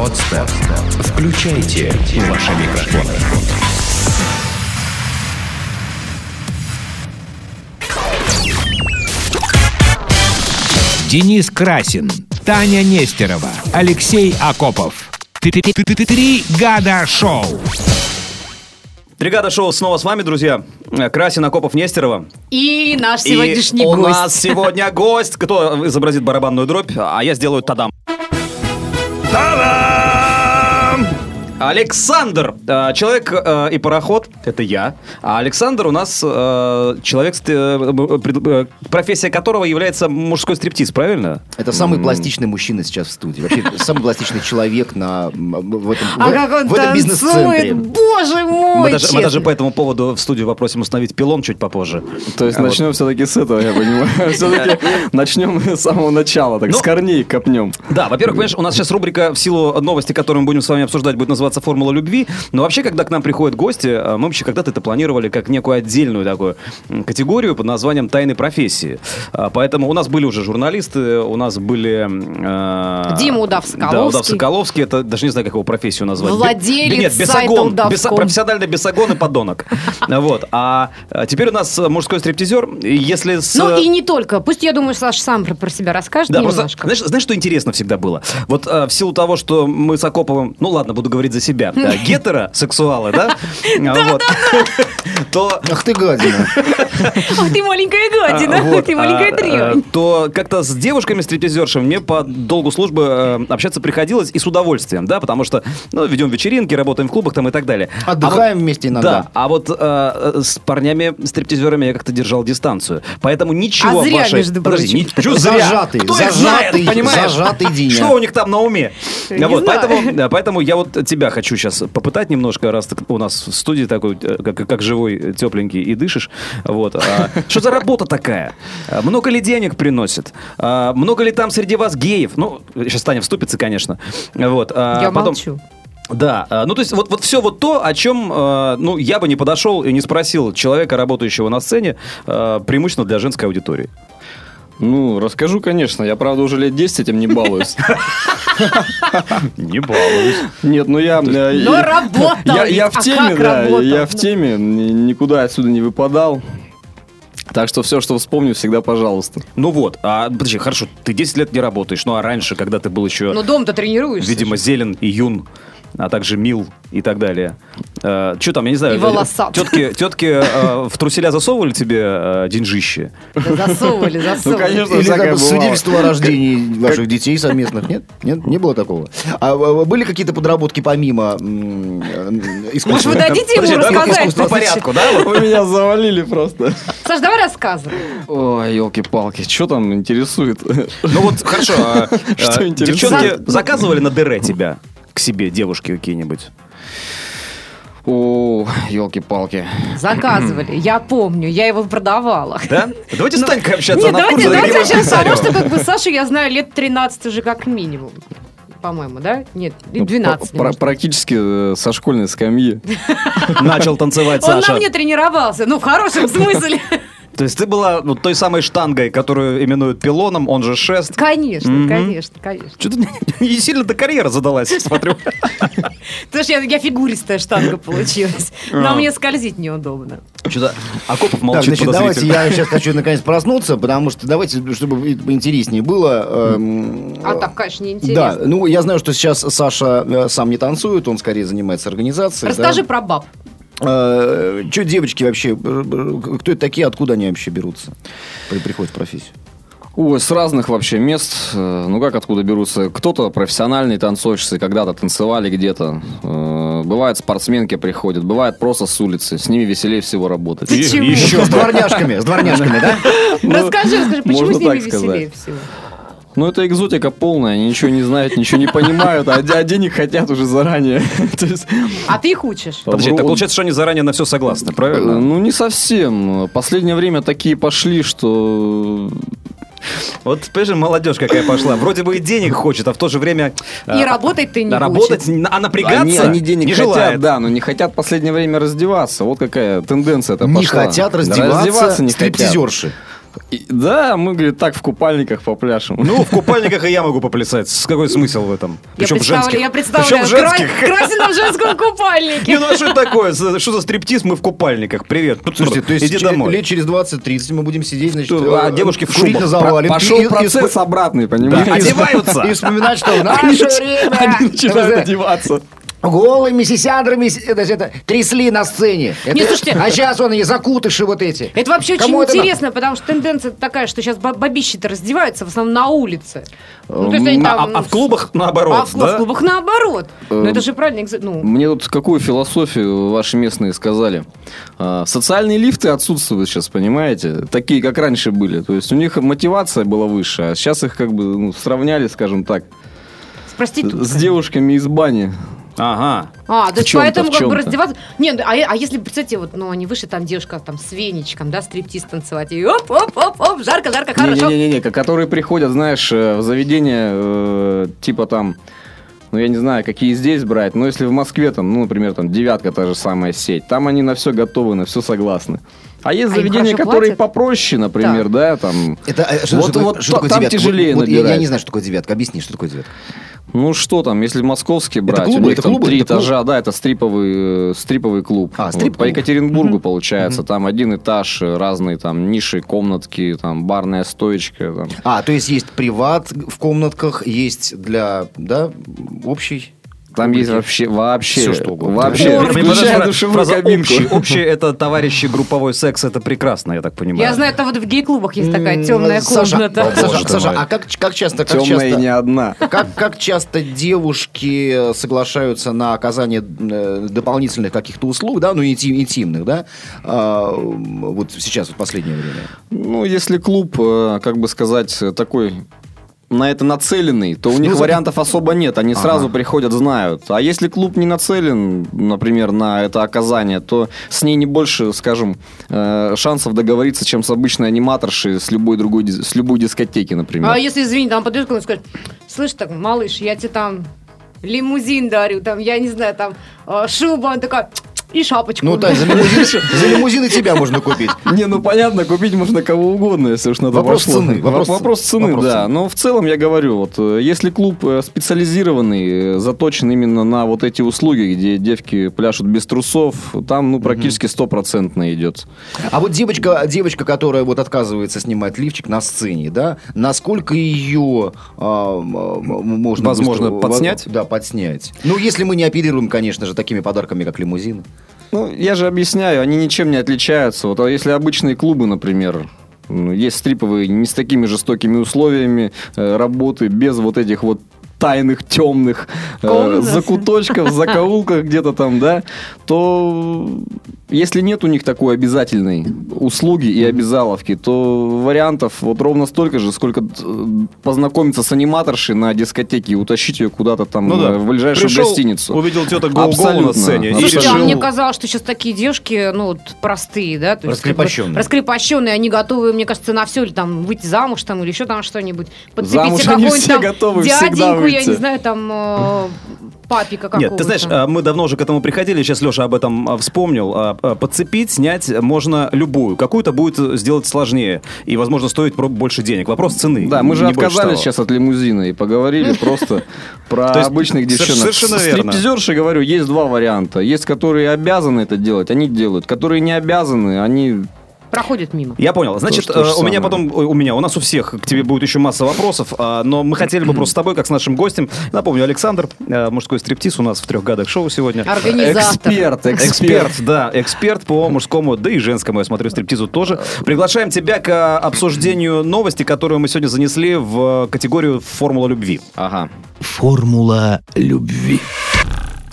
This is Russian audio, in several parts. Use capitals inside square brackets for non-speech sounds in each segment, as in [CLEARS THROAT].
Подстер. Включайте ваши микрофоны. Денис Красин, Таня Нестерова, Алексей Акопов. Три года шоу. Бригада шоу снова с вами, друзья. Красин, Акопов, Нестерова. И наш И сегодняшний у гость. нас сегодня гость. Кто изобразит барабанную дробь, а я сделаю тадам. Та-дам! Александр, э, человек э, и пароход, это я. А Александр у нас э, человек, профессия которого является мужской стриптиз, правильно? Это самый пластичный мужчина сейчас в студии. Вообще, [LAUGHS] самый пластичный человек на, в этом, А в, как он в этом бизнес-центре. боже мой, Мы даже, мы даже по этому поводу в студию попросим установить пилон чуть попозже. То есть А вот. начнем все-таки с этого, я понимаю. [LAUGHS] Все-таки начнем с самого начала, так Ну, с корней копнем. Да, во-первых, понимаешь, у нас сейчас рубрика в силу новости, которую мы будем с вами обсуждать, будет называться «Формула любви». Но вообще, когда к нам приходят гости, э, мы вообще когда-то это планировали как некую отдельную такую категорию под названием «тайны профессии». А, Поэтому у нас были уже журналисты, у нас были... э, Дима Удав-Соколовский. Да, Удав-Соколовский. Это даже не знаю, как его профессию назвать. Владелец Бе- Нет, бесогон. Беса- профессиональный бесогон и подонок. [LAUGHS] Вот. А э, теперь у нас мужской стриптизер. Если с... Ну и не только. Пусть, я думаю, Саша сам про, про себя расскажет Да, немножко. просто, знаешь, знаешь, что интересно всегда было? Вот э, в силу того, что мы с Акоповым, ну ладно, буду говорить за себя, э, [LAUGHS] гетеросексуалы, да? Вот. То Ах ты гадина. Ах, ты маленькая гадина, а, ты маленькая а, дрянь. а, то как-то с девушками-стриптизершами мне по долгу службы э, общаться приходилось и с удовольствием, да, потому что, ну, ведем вечеринки, работаем в клубах там и так далее. Отдыхаем вместе иногда. Да, а вот э, с парнями-стриптизерами я как-то держал дистанцию. Поэтому ничего А вашей... между Подожди, прочим. ни- почему зря? Зажатый, зажатый, понимаешь? зажатый Диня. Что у них там на уме? Вот, поэтому, да, поэтому я вот тебя хочу сейчас попытать немножко, раз у нас в студии такой, э, как, как живой, э, тепленький и дышишь. Вот. а, [LAUGHS] Что за работа такая? А, Много ли денег приносит? А, Много ли там среди вас геев? Ну, сейчас Таня вступится, конечно. Вот. а Я потом- молчу. да, а, ну то есть вот, вот все вот то, о чем э, ну, я бы не подошел и не спросил человека, работающего на сцене, э, преимущественно для женской аудитории. Ну, расскажу, конечно. Я, правда, уже лет 10 этим не балуюсь. Не балуюсь. Нет, ну я... э, Но я- работал Я в А теме, да. Я в теме. ни- Никуда отсюда не выпадал. Так что все, что вспомню, всегда пожалуйста. Ну вот, а подожди, хорошо, ты 10 лет не работаешь, ну а раньше, когда ты был еще, Ну, дом-то тренируешься. видимо, зелен и юн, а также мил и так далее. что там, я не знаю. И волосат. Тетки, [LAUGHS] тетки э, в труселя засовывали тебе э, деньжище? Да Засовывали, засовывали. конечно. Или как свидетельство о рождении ваших детей совместных. Нет? Нет? Не было такого? А а, были какие-то подработки помимо э, Может, искусства? вы дадите ему рассказать? по порядку, да? Вы меня завалили просто. Саш, давай рассказывай. Ой, елки-палки, что там интересует? Ну вот, хорошо, а, Что а, интересует? девчонки заказывали на ДР тебя себе, девушки какие-нибудь? О, елки-палки. Заказывали. [CLEARS THROAT] Я помню, я его продавала. Да? Давайте с Танькой общаться, Нет, она давайте, давайте дорогие начнем с того, импресарио. что как бы Сашу я знаю лет 13 уже как минимум. По-моему, да? Нет, и 12. Ну, Пр- может. Практически э, со школьной скамьи. [LAUGHS] Начал танцевать Он Саша. на мне тренировался, ну, в хорошем смысле. То есть ты была ну, той самой штангой, которую именуют пилоном, он же шест. Конечно, Мгм. конечно, конечно. Что-то не [LAUGHS] сильно-то карьера задалась, я смотрю. [LAUGHS] Потому что я, фигуристая штанга [LAUGHS] получилась. А. Но мне скользить неудобно. Что-то Акопов Так, молчит значит, давайте я сейчас хочу наконец проснуться, потому что давайте, чтобы интереснее было. эм, А так, конечно, Да, неинтересно. ну я знаю, что сейчас Саша э, сам не танцует, он скорее занимается организацией. Расскажи про баб. Что девочки вообще, э, э, кто это такие, откуда они вообще берутся при приходе в профессию? Ой, с разных вообще мест. Э, Ну как откуда берутся? Кто-то профессиональные танцовщицы, когда-то танцевали где-то. Бывает спортсменки приходят, бывает просто с улицы. С ними веселее всего работать. Ты чего? еще С дворняшками, с дворняшками, да? Расскажи, расскажи, почему с ними веселее всего? Ну это экзотика полная, они ничего не знают, ничего не понимают, а а денег хотят уже заранее. [LAUGHS] Есть, А ты их учишь? Подожди, так получается, что они заранее на все согласны, Э, правильно? Ну, не совсем. Последнее время такие пошли, что... Вот, понимаешь, молодежь какая пошла. Вроде бы и денег хочет, а в то же время... И а, работать ты не а Работать, а напрягаться Они, они денег не хотят, желает. да, но не хотят в последнее время раздеваться. Вот какая тенденция это Не пошла. хотят Да, раздеваться не хотят. И- да, мы, говорит, так в купальниках попляшем. Ну, в купальниках и я могу поплясать. С какой смысл в этом? Я Причем представляю, женских. я представляю, Причем женских. Кра- Красина в женском купальнике. Не, ну а что такое? Что за стриптиз? Мы в купальниках. Привет. Ну, Слушайте, то есть иди домой. лет через 20-30 мы будем сидеть, значит, Что, а э, девушки в шубах? заваленке Пошел процесс обратный, Да, понимаете? одеваются. [LAUGHS] И вспоминать, что в наше время... Они начинают одеваться. Голыми сисяндрами это, это, трясли на сцене. Это- Не, слушайте. а сейчас он и закутыши вот эти. Это вообще Кому очень это интересно, потому что тенденция такая, что сейчас ба- бабищи-то раздеваются в основном на улице. Ну, то есть они А, там- а в клубах наоборот, А в, да? в клубах наоборот. Ну, Эм, это же правильно. Ну, Мне тут какую философию ваши местные сказали. А, Социальные лифты отсутствуют сейчас, понимаете? Такие, как раньше были. То есть у них мотивация была выше, а сейчас их как бы ну, сравняли, скажем так, с проституткой. с девушками из бани. Ага. А, то есть поэтому как бы раздеваться... Нет, а, а если, представьте, вот, ну, они вышли, там девушка там с веничком, да, стриптиз танцевать, и оп-оп-оп-оп, жарко-жарко, хорошо. Не-не-не, которые приходят, знаешь, э, в заведение, э, типа там, ну, я не знаю, какие здесь брать, но если в Москве, там, ну, например, там, девятка та же самая сеть, там они на все готовы, на все согласны. А есть А заведения, которые платят? попроще, например, да, там... Это, э, что, Вот- что вот что та- такое там девятка? тяжелее Вот- вот я, я набирать. не знаю, что такое девятка. Объясни, что такое девятка. Ну что там, если московские брать, клубы, у них это там клубы, три это клуб? этажа, да, это стриповый, э, стриповый клуб. А, Вот стрип-клуб. По Екатеринбургу получается, там один этаж, э, разные там ниши, комнатки, там барная стоечка. Там. А, то есть есть приват в комнатках, есть для, да, общий. Там есть вообще, вообще, Всё, что угодно. вообще, Порно. включая душевую фраза кабинку. общий. Общий это товарищи групповой секс, это прекрасно, я так понимаю. Я знаю, это вот в гей-клубах есть такая темная Саша, комната. Саша, а как, как часто, как Темная и часто, не одна. как, как часто девушки соглашаются на оказание э, дополнительных каких-то услуг, да, ну, интим- интимных, да, а, вот сейчас, вот в последнее время? Ну, если клуб, э, как бы сказать, э, такой на это нацеленный, то у них Ну, за- вариантов особо нет. Они Ага. сразу приходят, знают. А если клуб не нацелен, например, на это оказание, то с ней не больше, скажем, э, шансов договориться, чем с обычной аниматоршей с любой другой, с любой дискотеки, например. А если, извини, там подойдет кто-нибудь и скажет, слышь, так, малыш, я тебе там лимузин дарю, там, я не знаю, там, э, шубу, она такая, и шапочку. Ну, так, за лимузин, за лимузин и тебя можно купить. [LAUGHS] Не, ну понятно, купить можно кого угодно, если уж на то Вопрос пошло. цены, Вопрос, вопрос цены, вопрос да. цены. Но в целом я говорю, вот э, если клуб э, специализированный, э, заточен именно на вот эти услуги, где девки пляшут без трусов, там ну практически стопроцентно идет. А вот девочка, девочка, которая вот отказывается снимать лифчик на сцене, да, насколько ее а, можно Возможно, быстро- подснять? Да, подснять. Ну, если мы не оперируем, конечно же, такими подарками, как лимузины. Ну, я же объясняю, они ничем не отличаются. Вот а если обычные клубы, например, м, есть стриповые не с такими жестокими условиями э, работы, без вот этих вот тайных, темных э, закуточков, закоулках где-то там, да, то если нет у них такой обязательной услуги и обязаловки, то вариантов вот ровно столько же, сколько э, познакомиться с аниматоршей на дискотеке и утащить ее куда-то там Ну да. в ближайшую Пришел, гостиницу. увидел Гоу-Гоу на Абсолютно. сцене. Ну, и Слушайте, а решил- мне казалось, что сейчас такие девушки, ну, вот, простые, да? То есть, как бы Раскрепощенные. раскрепощенные, они готовы, мне кажется, на все, или там выйти замуж там, или еще там что-нибудь. Подцепить Замуж себе они все там готовы всегда дяденьку, я выйти. не знаю, там, э, папика какого-то. Нет, ты знаешь, а, мы давно уже к этому приходили, сейчас Леша об этом а, вспомнил. А, Подцепить, снять можно любую. Какую-то будет сделать сложнее и, возможно, стоить про- больше денег. Вопрос цены. Да, мы же отказались сейчас от лимузина и поговорили [LAUGHS] просто про обычных девчонок. совершенно верно. Стриптизерши, говорю, есть два варианта. Есть, которые обязаны это делать, они делают. Которые не обязаны, они... Проходят мимо. Я понял. Значит, То э, у меня самое. потом, ой, у меня, у нас у всех к тебе будет еще масса вопросов, а, но мы хотели бы просто с тобой, как с нашим гостем, напомню, Александр, э, мужской стриптиз у нас в трех годах шоу сегодня. Организатор. Эксперт, Эксперт, да, эксперт по мужскому, да и женскому, я смотрю, стриптизу тоже. Приглашаем тебя к э, обсуждению новости, которую мы сегодня занесли в категорию «Формула любви». Ага. Формула любви.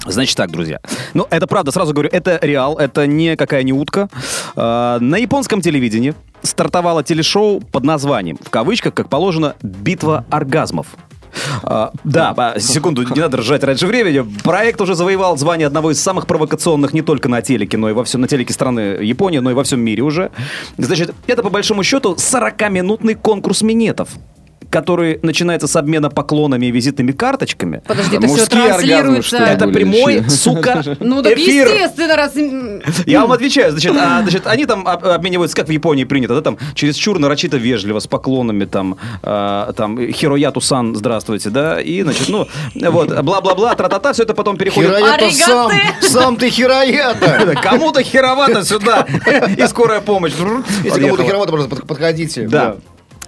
Значит так, друзья. Ну, это правда, сразу говорю, это реал, это не какая не утка. А, на японском телевидении стартовало телешоу под названием, в кавычках, как положено, «Битва оргазмов». А, да, а, секунду, не надо ржать раньше времени. Проект уже завоевал звание одного из самых провокационных не только на телеке, но и во всем, на телеке страны Японии, но и во всем мире уже. Значит, это по большому счету 40-минутный конкурс минетов. Который начинается с обмена поклонами и визитными карточками, Подожди, это все транслируется. это прямой, сука, [LAUGHS] Ну так эфир. естественно, раз... Я вам отвечаю, значит, а, значит, они там об- обмениваются, как в Японии принято, да, там, чересчур нарочито вежливо, с поклонами, там, а, там, Хирояту-сан, здравствуйте, да, и, значит, ну, вот, бла-бла-бла, тра-та-та, все это потом переходит... Хероята сам, сам ты хероята. [LAUGHS] Кому-то херовато сюда, [LAUGHS] и скорая помощь. Если кому-то херовато, просто под- подходите. Да.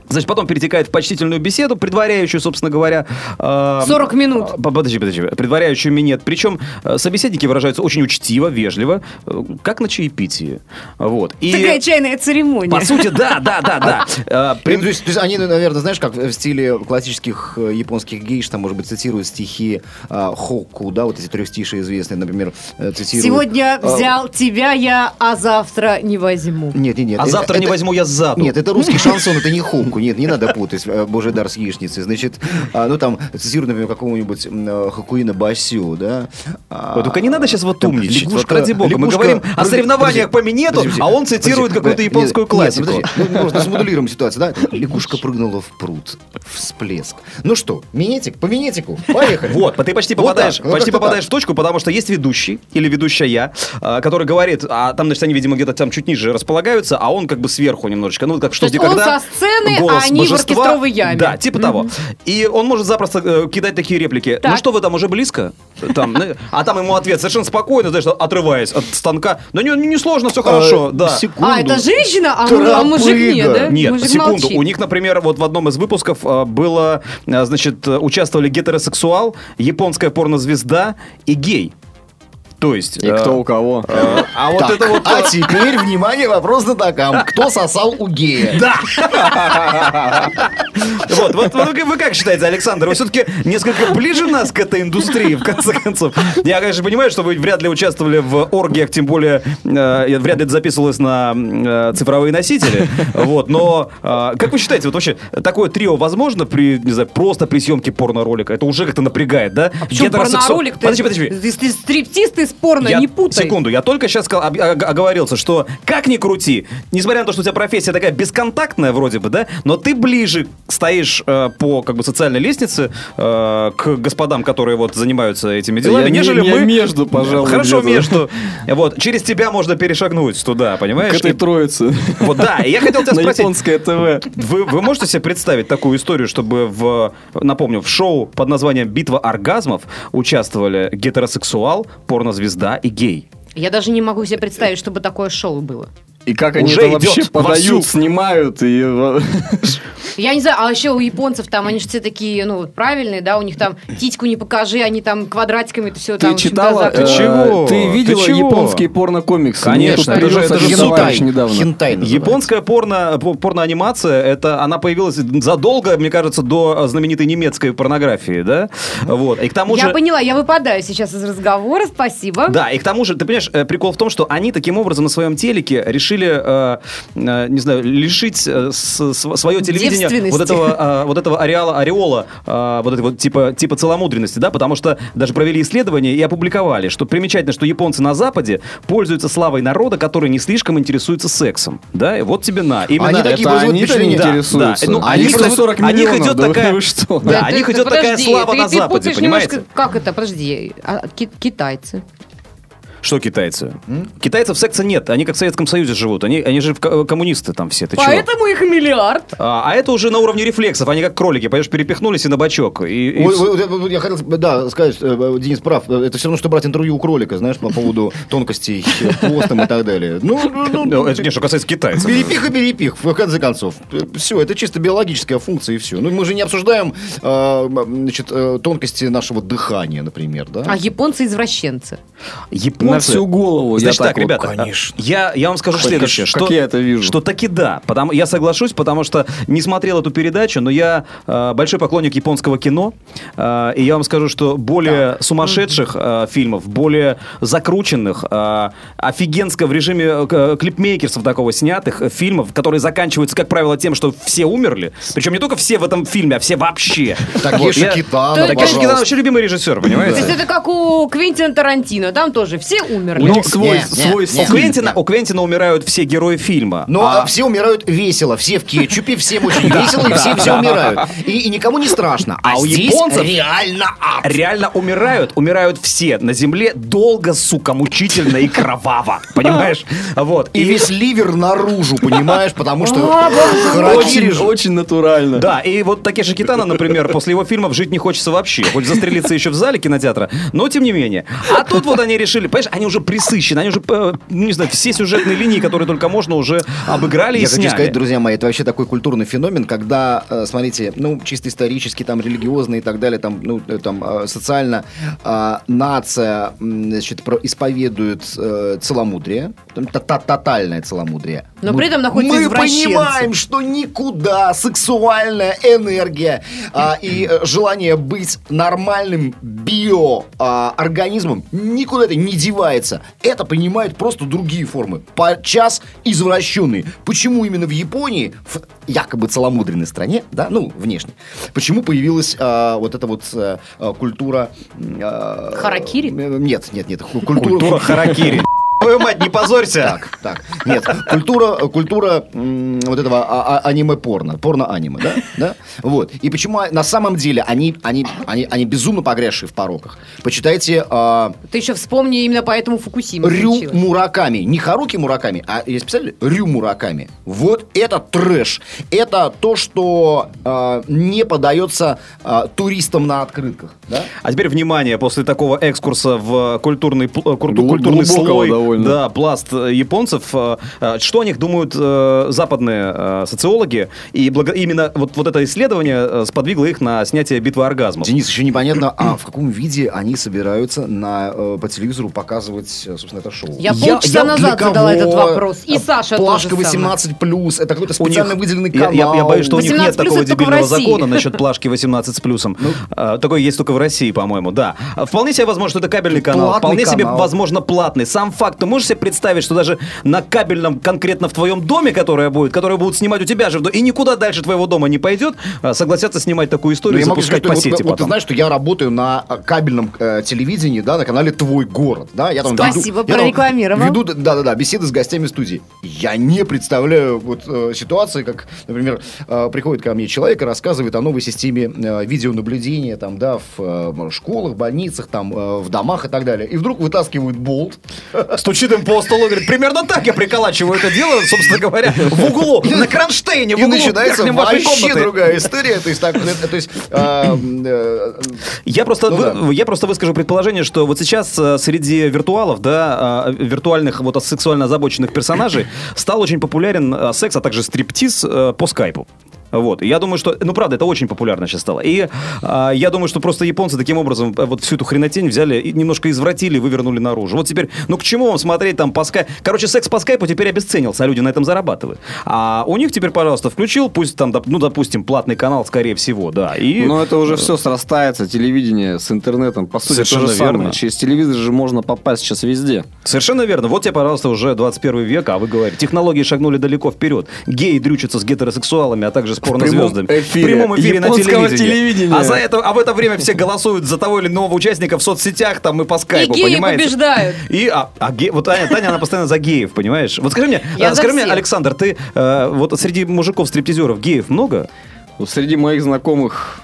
Значит, потом перетекает в почтительную беседу, предваряющую, собственно говоря... э, 40 минут. э, Подожди, подожди. Предваряющую минет. Причем э, собеседники выражаются очень учтиво, вежливо, э, как на чаепитии. Вот. И, Такая чайная церемония. по сути, да, да, да, да. [LAUGHS] Э, Ну, то, есть, то есть они, наверное, знаешь, как в стиле классических э, японских гейш, там, может быть, цитируют стихи а, Хокку, да, вот эти трехстишие известные, например, э, цитируют... Сегодня взял тебя я, а завтра не возьму. Нет, нет, нет. А завтра не возьму я сзаду. Нет, это русский шансон, это не Хокку. Нет, не надо путать э, Божий дар с яичницей. Значит, а, ну там цитируют, например, какого-нибудь э, Хакуина Басю, да. А, Вот только не надо сейчас вот умничать. Вот лягушка- ради бога. Мы говорим о соревнованиях по минету, а он цитирует какую-то японскую классику. ну, можно смодулируем ситуацию, да? Лягушка прыгнула в пруд. Всплеск. Ну что, минетик? По минетику. Поехали. Вот, ты почти попадаешь, почти попадаешь в точку, потому что есть ведущий или ведущая, а, который говорит, а там, значит, они, видимо, где-то там чуть ниже располагаются, а он как бы сверху немножечко. Ну, вот как что есть где он когда. со сцены, а голос они в божества. оркестровой яме. Да, типа того. И он может запросто э, кидать такие реплики. Так. Ну что вы там, уже близко? Там, ну, а там ему ответ совершенно спокойно, знаешь, отрываясь от станка. Да не, не сложно, все хорошо, Э, да. секунду. А, это женщина, а, мы- а мужик нет, да? Нет, Мужик секунду. молчит. У них, например, вот в одном из выпусков а, было, а, значит, э, участвовали гетеросексуал, японская порнозвезда и гей. То есть... И э, кто у кого. э, А вот это вот... а теперь, внимание, вопрос на такам. Кто сосал у гея? Вот, вот, вот вы как считаете, Александр, вы все-таки несколько ближе нас к этой индустрии, в конце концов. Я, конечно, понимаю, что вы вряд ли участвовали в оргиях, тем более э, вряд ли это записывалось на цифровые носители. Вот, но как вы считаете, вот вообще такое трио возможно при, не знаю, просто при съемке порно-ролика? Это уже как-то напрягает, да? Почему Гетеросексу- порноролик? Ты- Подожди, подожди. Если стриптиз ты спорно, Я- не путай. Секунду, я только сейчас оговорился, что как ни крути, несмотря на то, что у тебя профессия такая бесконтактная вроде бы, да, но ты ближе стоишь э, по как бы социальной лестнице э, к господам, которые вот занимаются этими делами, Я не- нежели я мы. между, пожалуй, Хорошо, где-то. между. Вот через тебя можно перешагнуть туда, понимаешь? К этой И- троице. Вот да, и я хотел тебя [LAUGHS] На спросить. японское ТВ. Вы, вы можете себе представить такую историю, чтобы в, напомню, в шоу под названием «Битва оргазмов» участвовали гетеросексуал, порнозвезда и гей? Я даже не могу себе представить, чтобы такое шоу было. И как они Уже это идет вообще вовсю. подают, снимают и... [LAUGHS] Я не знаю, а еще у японцев там, они же все такие, ну, вот правильные, да, у них там титьку не покажи, они там квадратиками это все там... Ты общем, читала? закрыто. Ты э, чего? Ты видела Ты чего? японские порно-комиксы? Конечно, это же- это же товарищ недавно. Хентай. Японская порно, по- порноанимация, это она появилась задолго, мне кажется, до знаменитой немецкой порнографии, да? Вот. И к тому Я же... поняла, я выпадаю сейчас из разговора, спасибо. Да, и к тому же, ты понимаешь, э, прикол в том, что они таким образом на своем телеке решили, э, э, не знаю, лишить э, с- с- свое телевидение вот этого, э, вот этого ареала, ореола, э, вот этой вот типа, типа целомудренности, да, потому что даже провели исследование и опубликовали, что примечательно, что японцы на Западе пользуются славой народа, который не слишком интересуется сексом, да, и вот тебе на. Именно Они такие Это вызывают они-то впечатление. Да, интересуются. да. Ну, Они они просто хотят- 40 они миллионов, хотят да вы- такая- вы [LAUGHS] что? Да, о них идет такая подожди, слава ты- на ты Западе, понимаете? немножко- Как это, подожди, а, ки- китайцы? Что китайцы? Китайцев секса нет, они как в Советском Союзе живут, они, они же коммунисты там все, ты чего? Поэтому их миллиард. А, а это уже на уровне рефлексов, они как кролики, понимаешь, перепихнулись и на бочок. И, и Я хотел, да, сказать, э, Денис прав. Это все равно, что брать интервью у кролика, знаешь, по поводу тонкостей [LAUGHS] постом и так далее. Ну, ну, ну, Ну, это не что касается китайцев. Перепих и перепих, в конце концов. Все, это чисто биологическая функция и все. Ну, мы же не обсуждаем э, значит, э, тонкости нашего дыхания, например, да? А японцы извращенцы. Японцы... На всю голову. я Значит так, так вот. ребята, конечно. я, я вам скажу Как- следующее, как что, я это вижу. что таки да, потому, я соглашусь, потому что не смотрел эту передачу, но я э, большой поклонник японского кино, э, и я вам скажу, что более сумасшедших э, фильмов, более закрученных, э, офигенско в режиме э, клипмейкерсов такого снятых э, фильмов, которые заканчиваются, как правило, тем, что все умерли, причем не только все в этом фильме, а все вообще. [LAUGHS] Такеши я- Китано, Такеши Китано вообще любимый режиссер, [LAUGHS] понимаете? То есть это как у Квентина Тарантино, там тоже все все умерли. У Ну, свой, не, свой не, стиль. У Квентина, у Квентина умирают все герои фильма. Но А- все умирают весело, все в кетчупе, всем очень [LAUGHS] весело, и все все умирают. И, и никому не страшно. А, А у японцев- реально ад. реально умирают, умирают все на земле долго, сука, мучительно и кроваво, [LAUGHS] понимаешь? Вот. И весь ливер наружу, понимаешь, потому что [LAUGHS] Очень, очень натурально. Да, и вот Такеши Китана, например, после его фильмов жить не хочется вообще. Хоть застрелиться еще в зале кинотеатра, но тем не менее. А тут вот они решили, понимаешь, они уже присыщены, они уже, э, ну не знаю, все сюжетные линии, которые только можно, уже обыграли и Я хочу сняли. сказать, друзья мои, это вообще такой культурный феномен, когда, э, смотрите, ну, чисто исторически, там, религиозно и так далее, там, ну, э, там, социально нация, значит, исповедует целомудрие, тотальное целомудрие. Но Мы- при этом находятся Мы понимаем, что никуда сексуальная энергия а, и желание быть нормальным биоорганизмом никуда это не девается. Это принимают просто другие формы, подчас извращенные. Почему именно в Японии, в якобы целомудренной стране, да, ну, внешне, почему появилась а, вот эта вот э, э, культура... э, Харакири? э, Нет, нет, нет. ку- Культура [LAUGHS] харакири. Твою мать, не позорься. так, так. Нет, культура, культура вот этого а- а- аниме-порно, порно-аниме, да? да? Вот. И почему на самом деле они, они, они, они безумно погрязшие в пороках. Почитайте а, Ты еще вспомни, именно поэтому Фукусима Рю случилось. Мураками. Не Харуки Мураками, а есть писали Рю Мураками. Вот это трэш. Это то, что а, не подается а, туристам на открытках. Да? А теперь внимание, после такого экскурса в культурный, э, культурный глубокого слой, довольно. Да, пласт э, японцев, э, э, что о них думают западные социологи, и благо- именно вот, вот это исследование сподвигло их на снятие битвы оргазмов. Денис, еще непонятно, а в каком виде они собираются на, по телевизору показывать, собственно, это шоу. Я Я- полчаса я назад задала этот вопрос. И Саша Плашка тоже самое. 18+, это какой-то У них- специально выделенный я, канал. я- я боюсь, что у них 18 нет такого дебильного закона насчет плашки 18 с плюсом. А, Такой есть только в России, по-моему, да. Вполне себе возможно, что это кабельный канал. Вполне себе канал. возможно платный. Сам факт. Можешь себе представить, что даже на кабельном, конкретно в твоем доме, которое будет, которое будут снимать у тебя же, в и никуда дальше твоего дома не пойдет, а, согласятся снимать такую Ну, историю и я могу запускать сказать, по вот- сети вот, ты потом. знаешь, что я работаю на э, кабельном э, телевидении, да, на канале «Твой город», да, я там Спасибо, веду, я там прорекламировал. веду, да-да-да, беседы с гостями студии. Я не представляю вот э, ситуации, как, например, э, приходит ко мне человек и рассказывает о новой системе э, видеонаблюдения, там, да, в э, школах, больницах, там, э, в домах и так далее. И вдруг вытаскивают болт, Стучит им по столу и говорит, примерно так я приколачиваю это дело, собственно говоря, в углу, на кронштейне, в и углу начинается верхнем вашей вообще другая история. То есть, так, э, то есть э, э, Я просто, Ну вы- да. я просто выскажу предположение, что вот сейчас э, среди виртуалов, да, э, виртуальных вот сексуально озабоченных персонажей стал очень популярен э, секс, а также стриптиз по скайпу. Вот. И я думаю, что, ну, правда, это очень популярно сейчас стало. И а, я думаю, что просто японцы таким образом э, вот всю эту хренотень взяли и немножко извратили, вывернули наружу. Вот теперь, ну, к чему вам смотреть там по скайпу? Короче, секс по скайпу теперь обесценился, а люди на этом зарабатывают. А у них теперь, пожалуйста, включил, пусть там, ну, допустим, платный канал, скорее всего, да. И... Но это уже все срастается, телевидение с интернетом. По сути, Совершенно то же самое. верно. Через телевизор же можно попасть сейчас везде. Совершенно верно. Вот тебе, пожалуйста, уже 21 век, а вы говорите, технологии шагнули далеко вперед. Геи дрючатся с гетеросексуалами, а также с порнозвездами. эфире В прямом эфире на телевидении. телевидения. А, за это, а в это время все голосуют за того или иного участника в соцсетях там и по скайпу, геи понимаете? побеждают. И, а, а ге- вот Таня, Таня, она постоянно за геев, понимаешь? Вот скажи мне, Я а, скажи мне. Александр, ты э, вот среди мужиков-стриптизеров геев много? Среди моих знакомых,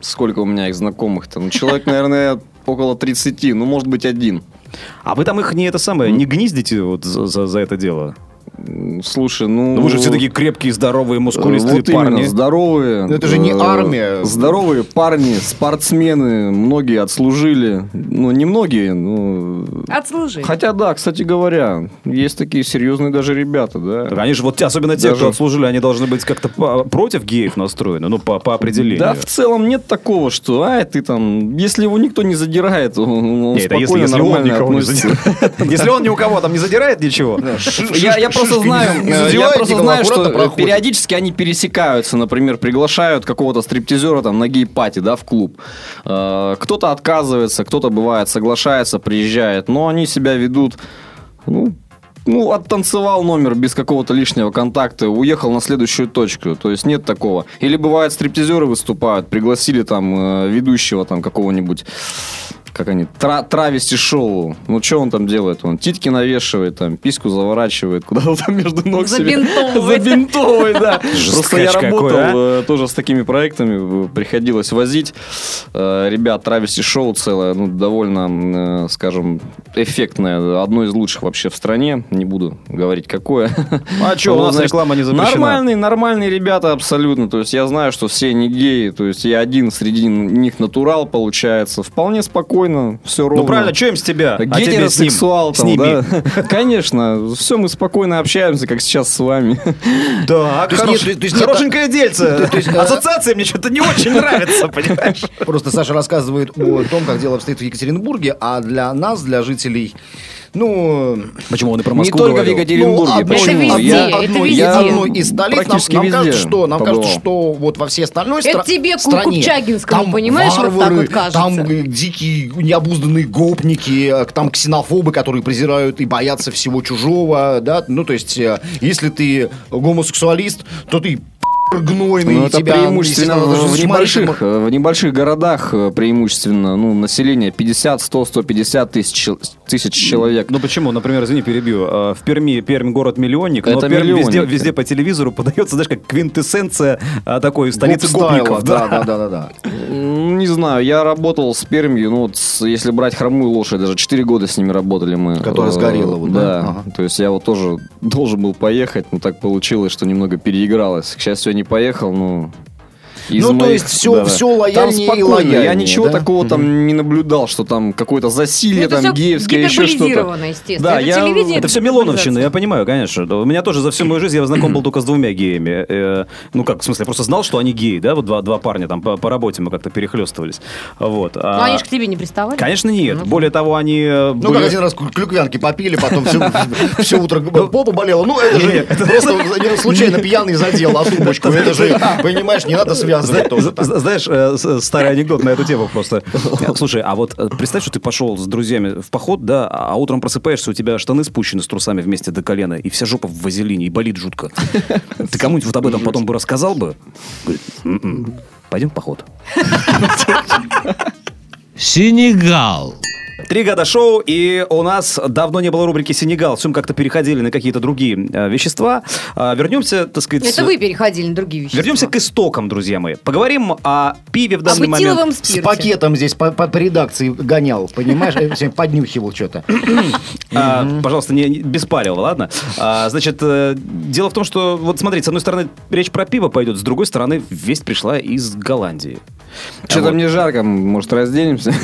сколько у меня их знакомых-то? Ну, человек, наверное, около 30, ну, может быть, один. А вы там их не это самое, не гниздите вот за, за- за это дело? Слушай, ну... Ну, вы же все такие крепкие, здоровые, мускулистые вот именно, парни. здоровые. Ну, это же не э, армия. Здоровые парни, спортсмены, многие отслужили. Ну, не многие, ну... Отслужи. Хотя, да, кстати говоря, есть такие серьезные даже ребята, да. Так они же вот, особенно те, Даже- кто отслужили, они должны быть как-то по- против геев настроены, ну, по, по определению. Да, в целом нет такого, что, ай, ты там, если его никто не задирает, он, он Не, это если, спокойно, если он нормально никого не задирает. [LAUGHS] Если он ни у кого там не задирает ничего. Я, я просто знаю, э, я просто знаю, что проходит. периодически они пересекаются, например, приглашают какого-то стриптизера там на гей-пати, да, в клуб. Э, Кто-то отказывается, кто-то бывает соглашается, приезжает, но они себя ведут, ну, ну, оттанцевал номер без какого-то лишнего контакта, уехал на следующую точку. То есть нет такого. Или бывает, стриптизеры выступают, пригласили там э, ведущего там какого-нибудь как они, тра- травести-шоу. Ну, что он там делает? Он титьки навешивает, там, письку заворачивает, [LAUGHS] куда-то там между ног себе. Забинтовывает. Забинтовывает, да. [LAUGHS] Просто я работал а? э, тоже с такими проектами, э, приходилось возить. Э, Ребят, травести-шоу целое, ну, довольно, скажем, эффектное. Одно из лучших вообще в стране. Не буду говорить, какое. А что, у Вот, нас реклама не запрещена. Нормальные, нормальные ребята абсолютно. То есть я знаю, что все не геи. То есть я один среди них натурал получается. Вполне спокойно, все ровно. Ну правильно, что им с тебя? А тебе с ним? Гетеросексуал С там, ними. да. [LAUGHS] Конечно, все мы спокойно общаемся, как сейчас с вами. [LAUGHS] Так, [LAUGHS] То есть хорош- нет, то есть нет- хорошенькое дельце. То есть, э, Ассоциация мне что-то не очень нравится, понимаешь? Просто Саша рассказывает о том, как дело обстоит в Екатеринбурге, а для нас, для жителей, ну, Почему он и про Не Москву только в говорил? Екатеринбурге. Ну, одной- Это Почему? везде, Я- это одной, везде. одной из столиц нам, Практически нам везде кажется, что нам побывал. кажется, что вот во всей остальной Это стра- тебе, стране Купчагинскому, там понимаешь, вот так варвары, вот кажется. там э, дикие необузданные гопники, э, там ксенофобы, которые презирают и боятся всего чужого, да, ну то есть э, если ты гомосексуалист, то ты гнойный, Ну, это тебя, преимущественно в небольших, в небольших городах преимущественно, ну, население 50, 100, 150 тысяч, тысяч человек. Ну почему? Например, извини, перебью. А, В Перми, Пермь город-миллионник, но Пермь миллионник. везде, везде по телевизору [LAUGHS] подается, знаешь, как квинтэссенция а, такой столицы гопников. да, да, да, да, да. Не знаю, я работал с Пермью, ну, вот если брать хромую лошадь, даже 4 года с ними работали мы. Которая Э, сгорела вот, да? да? Ага. то есть я вот тоже [LAUGHS] должен был поехать, но так получилось, что немного переигралось. К счастью, я не поехал, ну... из Ну, то моих- есть всё- да-да. всё Там лояльнее и спокойно, Я лояльнее, ничего да? такого там не наблюдал, что там какое-то Ну, засилие, это там все геевское, еще что-то. естественно. Да, это я- телевидение, Это все Милоновщина, я понимаю, конечно. У меня тоже за всю мою жизнь я знаком был [CLEARS THROAT] только с двумя геями. Э, Ну как, в смысле, я просто знал, что они геи, да, вот два, два парня там по, по работе мы как-то перехлестывались. Вот. Ну, А- они же к тебе не приставали? Конечно, нет. Более того, они... э, Ну, были- как один раз клю- клюквянки попили, потом все, [LAUGHS] все утро попа болела. Ну, это же просто [LAUGHS] не случайно пьяный задел, а трубочку. Это же, [LAUGHS] понимаешь, не надо связывать тоже. так. З- Знаешь, э, старый анекдот на эту тему просто. [LAUGHS] Слушай, а вот э, представь, что ты пошел с друзьями в поход, да, а утром просыпаешься, у тебя штаны спущены с трусами вместе до колена, и вся жопа в вазелине, и болит жутко. [LAUGHS] Ты кому-нибудь вот об этом потом бы рассказал бы? «М-м, пойдем в поход. [LAUGHS] Сенегал. Три года шоу, и у нас давно не было рубрики «Сенегал». Все мы как-то переходили на какие-то другие э, вещества. А, вернемся, так сказать... Это вы переходили на другие вещи. Вернемся к истокам, друзья мои. Поговорим о пиве в данный момент. бутиловом С спирте. пакетом здесь по, по- по редакции гонял, понимаешь? Я поднюхивал что-то. А, пожалуйста, не, без палева, ладно? А, значит, э, дело в том, что, вот смотрите, с одной стороны, речь про пиво пойдет, с другой стороны, весть пришла из Голландии. Что-то мне жарко, может, разденемся?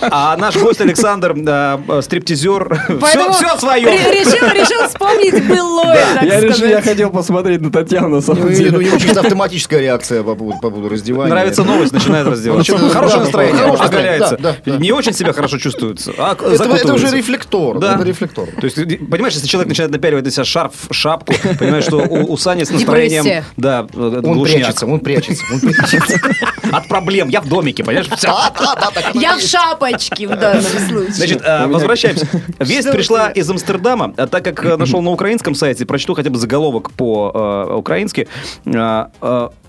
А наш гость Александр, э, э, стриптизер, [LAUGHS] все, свое. ре- Решил, решил вспомнить былое, Я решил, я хотел посмотреть на Татьяну, на Ну, самом и- деле. ну, у него чисто автоматическая реакция по поводу, по поводу раздевания. Нравится новость, начинает раздеваться. Ну, что-то- Хорошее настроение, да. Не очень себя хорошо чувствуется, а Это, уже рефлектор. Да. Это рефлектор. То есть, понимаешь, если человек начинает напяливать на себя шарф, шапку, понимаешь, что у, у Сани с настроением... Да, э, Он прячется, он прячется, он прячется. [LAUGHS] От проблем. Я в домике, понимаешь? Всё. Я в шапочке в данном случае. Значит, э, возвращаемся. [LAUGHS] Весть Что пришла ты? из Амстердама, а так как э, нашел на украинском сайте, прочту хотя бы заголовок по-украински.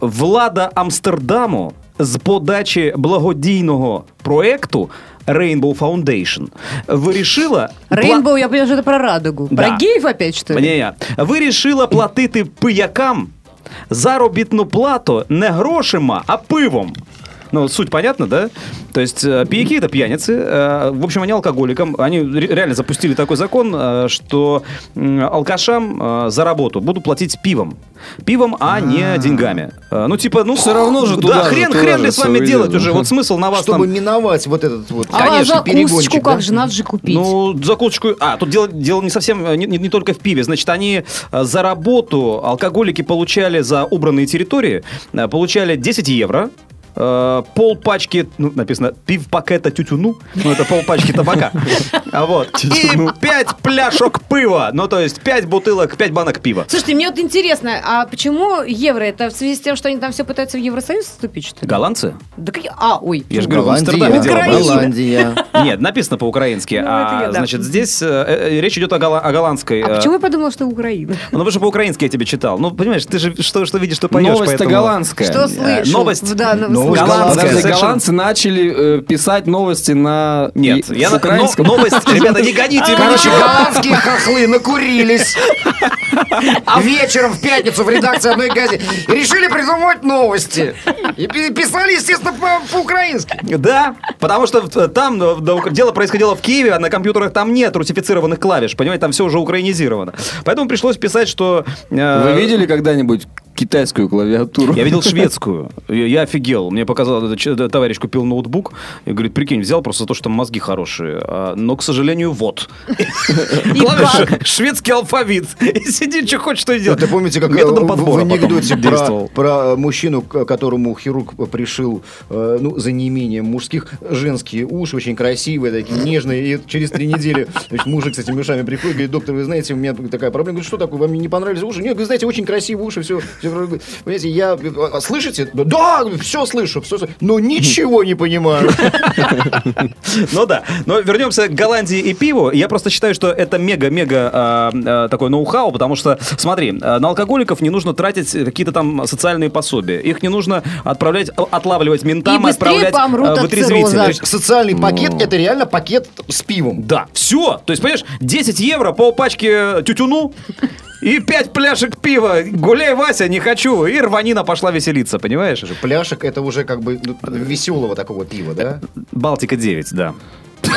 Влада Амстердаму з подачі благодійного проекту Rainbow Foundation вирішила... пла- Рейнбоу, я понимаю, что это про радугу. Да. Про геев опять, что ли? Ні-ні. Вирішила платити пиякам заробітну плату не грошима, а пивом. Ну, суть понятна, да? То есть э, пияки это пьяницы. э, В общем, они алкоголикам. Они ре- реально запустили такой закон, э, что алкашам за работу будут платить пивом. Пивом, а не деньгами. Э, Ну, типа, ну... Всё равно же Да, туда же, хрен, хрен ли с вами делать уже? Вот смысл на вас Чтобы миновать вот этот вот, А конечно, перегончик. как да? же, надо же купить. Ну, закусочку... А, тут дело, дело не совсем, не, не- только в пиве. Значит, они за работу, алкоголики получали за убранные территории, получали 10 евро, э, пол пачки, ну, написано, пив пакета тютюну, ну, это пол пачки табака. А Вот. И 5 пляшок пива, ну, то есть 5 бутылок, 5 банок пива. Слушайте, мне вот интересно, а почему евро? Это в связи с тем, что они там все пытаются в Евросоюз вступить, что ли? Голландцы? Да какие... А, ой. Я же говорю, в Голландия, Амстердаме дело Украина. было. Голландия. Нет, написано по-украински. Ну, а, да. значит, здесь э, э, речь идет о, голла- о голландской. А почему я подумала, что Украина? Ну, потому что по-украински я тебе читал. Ну, понимаешь, ты же что, что видишь, что поешь. Новость-то голландская. Что слышу новость. в Подожди, совершенно- голландцы начали э, писать новости на... Нет, и- я на- украинском. но- новость, ребята, не гоните Короче, голландские хохлы накурились вечером в пятницу в редакции одной газеты и решили придумывать новости. И пи- писали, естественно, по- по-украински. Да, потому что там дело происходило в Киеве, а на компьютерах там нет русифицированных клавиш, понимаете, там все уже украинизировано. Поэтому пришлось писать, что... э, Вы видели когда-нибудь китайскую клавиатуру? Я видел шведскую. Я, я офигел. Мне показал, товарищ купил ноутбук и говорит, прикинь, взял просто за то, что там мозги хорошие. А, но, к сожалению, вот. Шведский алфавит. И сиди, что хочешь, что и делай. Это помните, как Методом в- анекдоте про, действовал. про мужчину, которому хирург пришил, э, ну, за неимением мужских, женские уши, очень красивые, такие нежные, и через три недели мужик с этими ушами приходит, говорит, доктор, вы знаете, у меня такая проблема, говорит, что такое, вам не понравились уши? Нет, вы знаете, очень красивые уши, все, понимаете, я, а, слышите? Да, все слышу, все, но ничего не понимаю. [LAUGHS] Ну да. Но вернемся к Голландии и пиву. Я просто считаю, что это мега-мега а, а, такой ноу-хау, потому что, смотри, на алкоголиков не нужно тратить какие-то там социальные пособия. Их не нужно отправлять, отлавливать ментам, И отправлять вытрезвителя. есть социальный пакет, это реально пакет с пивом. Да, все. То есть, понимаешь, 10 евро, полпачки тютюну и 5 пляшек пива. Гуляй, Вася, не хочу. И рванина пошла веселиться, понимаешь? Пляшек это уже как бы ну, веселого такого пива, да? Балтика 9, да.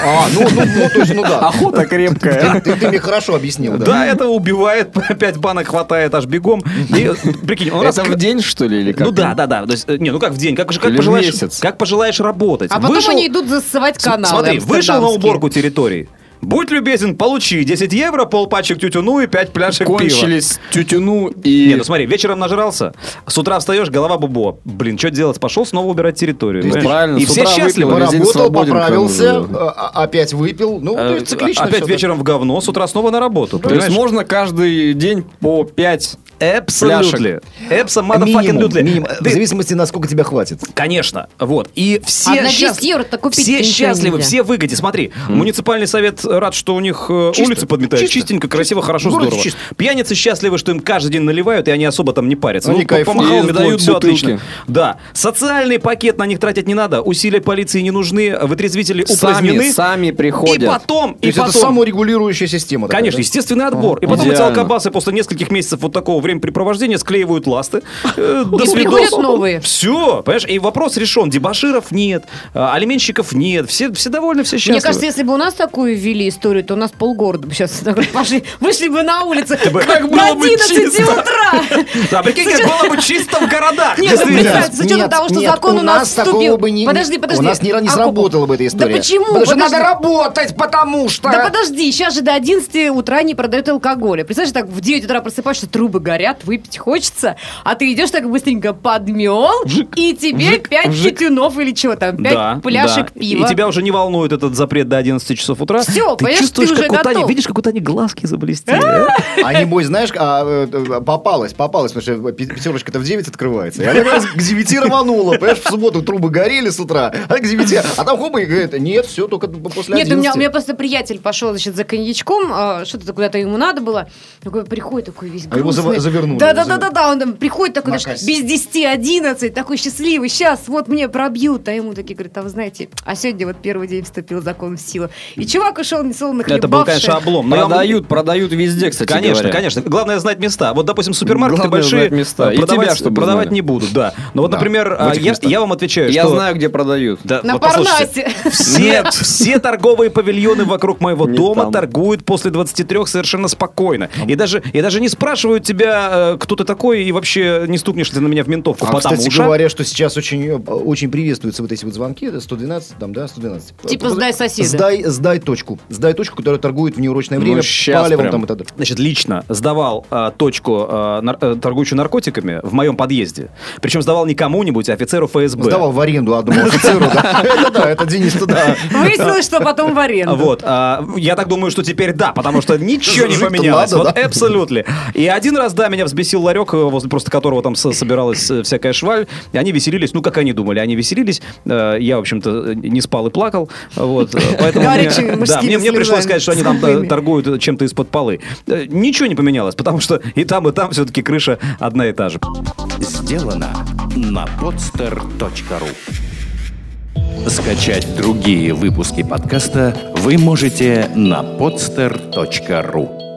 А, ну, ну, ну, то есть, ну да. Охота крепкая. Ты, ты- ты мне хорошо объяснил, да? Да, это убивает, [LAUGHS] 5 банок хватает аж бегом. И, прикинь, он раз... Это в день, что ли, или как? Ну да, да, да. То есть, э, не, ну как в день, как, как Или пожелаешь, месяц. как пожелаешь работать. А потом Вышел- они идут засывать каналы Смотри, вышел на уборку территорий. Будь любезен, получи 10 евро, полпачек тютюну и 5 пляшек пива. Кончились тютюну и... Не, ну смотри, вечером нажрался, с утра встаешь, голова бубо. Блин, что делать? Пошел снова убирать территорию. Понимаешь? правильно, И все счастливы. Поработал, поправился, а- а- опять выпил. Ну, то Э, есть циклично Опять всё, да. вечером в говно, с утра снова на работу. То есть можно каждый день по 5 Absolutely. Absolutely. Минимум, motherfucking минимум. Ты- В зависимости, насколько тебя хватит. Конечно, вот. И все, А на 10 счаст- евро все счастливы, нельзя. все выгоде. Смотри, муниципальный совет рад, что у них э, Чисто, улицы подметают. чисто, Чистенько, красиво, хорошо, здорово. чист. Пьяницы счастливы, что им каждый день наливают, и они особо там не парятся. Они ну, кайфуют. помахал И метлой, сдают все бутылки. отлично. Да. Социальный пакет на них тратить не надо, усилия полиции не нужны, вытрезвители Сами, упразднены. сами И приходят. потом, То и есть это потом... саморегулирующая система. такая, Конечно, да? естественный отбор. И потом эти Идеально. алкобасы после нескольких месяцев вот такого времяпрепровождения склеивают ласты. Э, до И свидос. приходят новые. Все, понимаешь? И вопрос решен. Дебаширов нет, а, алименщиков нет. Все, все довольны, все счастливы. Мне кажется, если бы у нас такую ввели историю, то у нас полгорода бы сейчас [LAUGHS] пошли, вышли бы на к как было бы 11 чисто. утра. [LAUGHS] Да, прикинь, как было бы чисто в городах. Нет, ну с учетом того, что закон у нас вступил. бы не- Подожди, подожди. у нас ни разу не А сработала бы эта история. Да почему? Потому что надо работать, потому что... Да подожди, сейчас же до 11 утра не продают алкоголь. Представляешь, так в 9 утра просыпаешься, трубы горят, выпить хочется, а ты идешь так быстренько подмел, и тебе 5 тютюнов или что там, 5 Да, пляшек пива. И тебя уже не волнует этот запрет до 11 часов утра. Ты понимаешь, чувствуешь, ты уже как у Тани, готов. видишь, как у Тани глазки заблестели. [LAUGHS] а? Небось, знаешь, а, э, попалась, попалась, потому что пятерочка-то в 9 открывается. И она как раз к 9 рванула, понимаешь, в субботу трубы горели с утра, а к 9, а там хоба и говорит, нет, все, только после Нет, у меня, 11. у меня просто приятель пошел, значит, за коньячком, а, что-то куда-то ему надо было. Такой приходит, такой весь А его грустный. зав- завернули, Да, да, да, завернули. да, да, он там приходит такой, кассе. без 10, 11, такой счастливый, сейчас вот мне пробьют. А ему такие говорят, а вы знаете, а сегодня вот первый день вступил закон в силу. И чувак ушел несолоно Это был, конечно, облом. Но я вам- Продают, продают везде, кстати Конечно, говоря. конечно. Главное знать места. Вот, допустим, супермаркеты Главное большие знать места. И продавать, тебя, чтобы продавать знали. не будут, да. Но вот, Да, например, а, я, местах. я вам отвечаю, Я что... знаю, где продают. Да, На вот послушайте, Парнасе. Все, все торговые павильоны вокруг моего Не дома там. торгуют после 23 совершенно спокойно. И даже, и даже не спрашивают тебя, э, кто ты такой, и вообще не стукнешь ли на меня в ментовку. А, потому кстати что... говоря, что сейчас очень, э, очень приветствуются вот эти вот звонки, это 112, там, да, 112. Типа «сдай соседа». Сдай, сдай точку. Сдай точку, которая торгует в неурочное Ну, время щас палевом прям. там и так далее. Значит, лично сдавал а, точку, а, нар- э, торгующую наркотиками, в моем подъезде. Причем сдавал не кому-нибудь, а офицеру ФСБ. Сдавал в аренду одному [LAUGHS] офицеру. Это да, это Денис туда. Выяснилось, что потом в аренду. Вот, а, я так думаю, что теперь да, потому что ничего не поменялось. вот абсолютно. И один раз, да, меня взбесил ларек, э, возле просто которого там со- собиралась э, всякая шваль, и они веселились, ну, как они думали, они веселились. Э, Я, в общем-то, не спал и плакал. Вот, э, поэтому да, мужскими мне, мне пришлось сказать, что они там э, торгуют чем-то из-под полы. Э, ничего не поменялось, потому что и там, и там все-таки крыша одна и та же. Сделано на podster.ru Скачать другие выпуски подкаста вы можете на podster.ru